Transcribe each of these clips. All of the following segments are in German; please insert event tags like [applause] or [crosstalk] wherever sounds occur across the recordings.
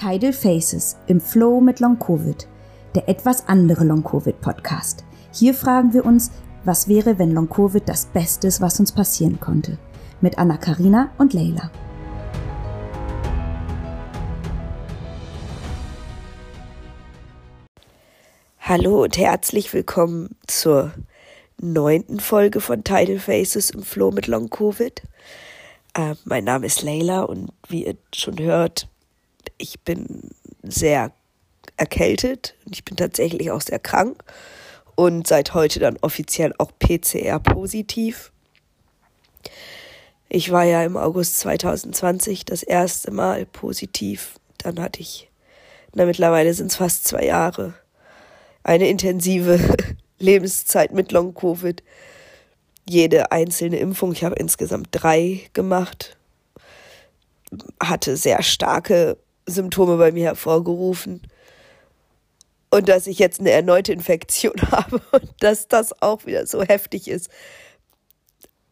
Tidal Faces im Flow mit Long Covid, der etwas andere Long Covid Podcast. Hier fragen wir uns, was wäre, wenn Long Covid das Beste ist, was uns passieren konnte? Mit Anna Karina und Leila. Hallo und herzlich willkommen zur neunten Folge von Tidal Faces im Flow mit Long Covid. Äh, mein Name ist Leila und wie ihr schon hört, ich bin sehr erkältet und ich bin tatsächlich auch sehr krank und seit heute dann offiziell auch PCR positiv. Ich war ja im August 2020 das erste Mal positiv. Dann hatte ich, na mittlerweile sind es fast zwei Jahre, eine intensive [laughs] Lebenszeit mit Long-Covid. Jede einzelne Impfung, ich habe insgesamt drei gemacht, hatte sehr starke Symptome bei mir hervorgerufen. Und dass ich jetzt eine erneute Infektion [laughs] habe und dass das auch wieder so heftig ist.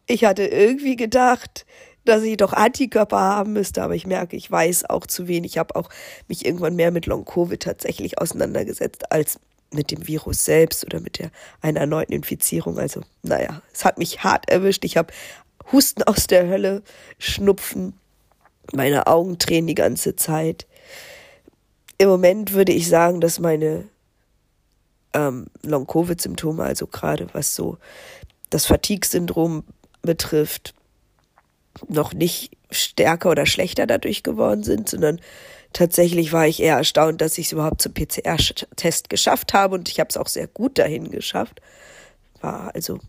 Ich hatte irgendwie gedacht, dass ich doch Antikörper haben müsste, aber ich merke, ich weiß auch zu wenig. Ich habe auch mich irgendwann mehr mit Long-Covid tatsächlich auseinandergesetzt als mit dem Virus selbst oder mit der einer erneuten Infizierung. Also, naja, es hat mich hart erwischt. Ich habe Husten aus der Hölle, Schnupfen, meine Augen tränen die ganze Zeit. Im Moment würde ich sagen, dass meine ähm, Long-Covid-Symptome, also gerade was so das Fatigue-Syndrom betrifft, noch nicht stärker oder schlechter dadurch geworden sind, sondern tatsächlich war ich eher erstaunt, dass ich es überhaupt zum PCR-Test geschafft habe und ich habe es auch sehr gut dahin geschafft. War also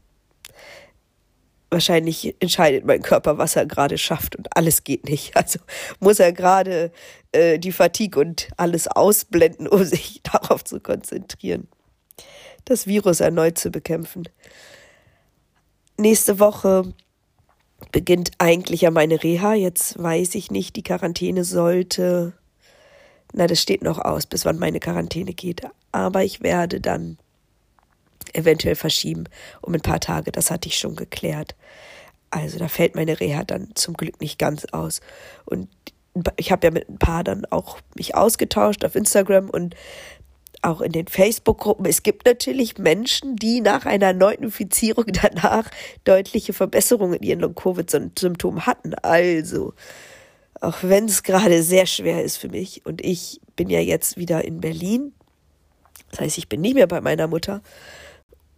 wahrscheinlich entscheidet mein Körper, was er gerade schafft und alles geht nicht. [laughs] Also muss er gerade äh, die Fatigue und alles ausblenden, [laughs] um sich darauf zu konzentrieren, das Virus erneut zu bekämpfen. Nächste Woche beginnt eigentlich ja meine Reha. Jetzt weiß ich nicht, die Quarantäne sollte na, das steht noch aus, bis wann meine Quarantäne geht. Aber ich werde dann eventuell verschieben um ein paar Tage. Das hatte ich schon geklärt. Also da fällt meine Reha dann zum Glück nicht ganz aus. Und ich habe ja mit ein paar dann auch mich ausgetauscht auf Instagram und auch in den Facebook-Gruppen. Es gibt natürlich Menschen, die nach einer erneuten Infizierung [laughs] danach deutliche Verbesserungen in ihren Long-Covid-Symptomen hatten. Also auch wenn es gerade sehr schwer ist für mich. Und ich bin ja jetzt wieder in Berlin. Das heißt, ich bin nicht mehr bei meiner Mutter.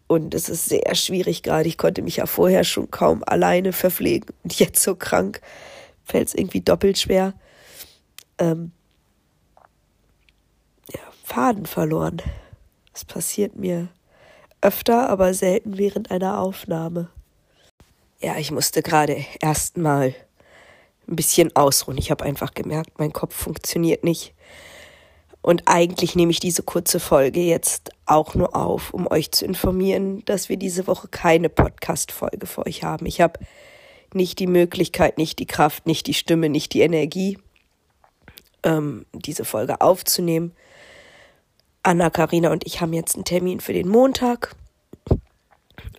Und es ist sehr schwierig gerade. Ich konnte mich ja vorher schon kaum alleine verpflegen. Und jetzt so krank fällt es irgendwie doppelt schwer. Ähm, ja, Faden verloren. Das passiert mir öfter, aber selten während einer Aufnahme. Ja, ich musste gerade erstmal ein bisschen ausruhen. Ich habe einfach gemerkt, mein Kopf funktioniert nicht. Und eigentlich nehme ich diese kurze Folge jetzt auch nur auf, um euch zu informieren, dass wir diese Woche keine Podcast-Folge für euch haben. Ich habe nicht die Möglichkeit, nicht die Kraft, nicht die Stimme, nicht die Energie, ähm, diese Folge aufzunehmen. Anna, Karina und ich haben jetzt einen Termin für den Montag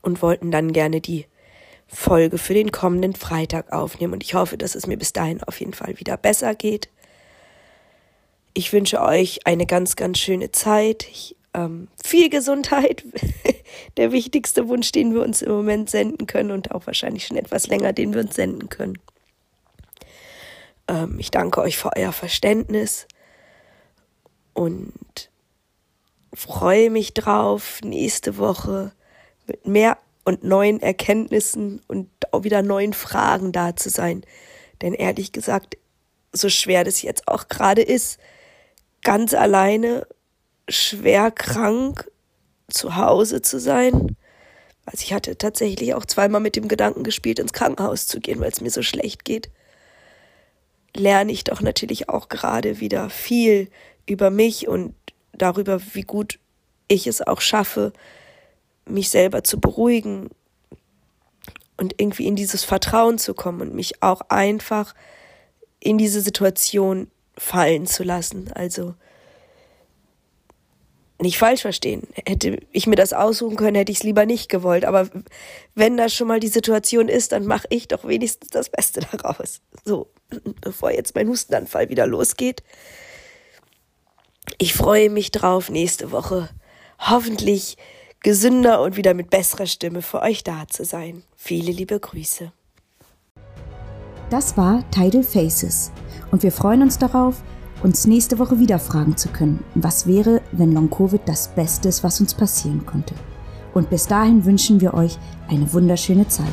und wollten dann gerne die Folge für den kommenden Freitag aufnehmen. Und ich hoffe, dass es mir bis dahin auf jeden Fall wieder besser geht. Ich wünsche euch eine ganz, ganz schöne Zeit. Ich, ähm, viel Gesundheit. [laughs] Der wichtigste Wunsch, den wir uns im Moment senden können und auch wahrscheinlich schon etwas länger, den wir uns senden können. Ähm, ich danke euch für euer Verständnis und freue mich drauf, nächste Woche mit mehr und neuen Erkenntnissen und auch wieder neuen Fragen da zu sein. Denn ehrlich gesagt, so schwer das jetzt auch gerade ist, ganz alleine, schwer krank zu Hause zu sein. Also ich hatte tatsächlich auch zweimal mit dem Gedanken gespielt, ins Krankenhaus zu gehen, weil es mir so schlecht geht. Lerne ich doch natürlich auch gerade wieder viel über mich und darüber, wie gut ich es auch schaffe, mich selber zu beruhigen und irgendwie in dieses Vertrauen zu kommen und mich auch einfach in diese Situation fallen zu lassen. Also nicht falsch verstehen. Hätte ich mir das aussuchen können, hätte ich es lieber nicht gewollt. Aber wenn das schon mal die Situation ist, dann mache ich doch wenigstens das Beste daraus. So, bevor jetzt mein Hustenanfall wieder losgeht. Ich freue mich drauf, nächste Woche hoffentlich gesünder und wieder mit besserer Stimme für euch da zu sein. Viele liebe Grüße. Das war Tidal Faces und wir freuen uns darauf, uns nächste Woche wieder fragen zu können, was wäre, wenn Long-Covid das Beste ist, was uns passieren konnte. Und bis dahin wünschen wir euch eine wunderschöne Zeit.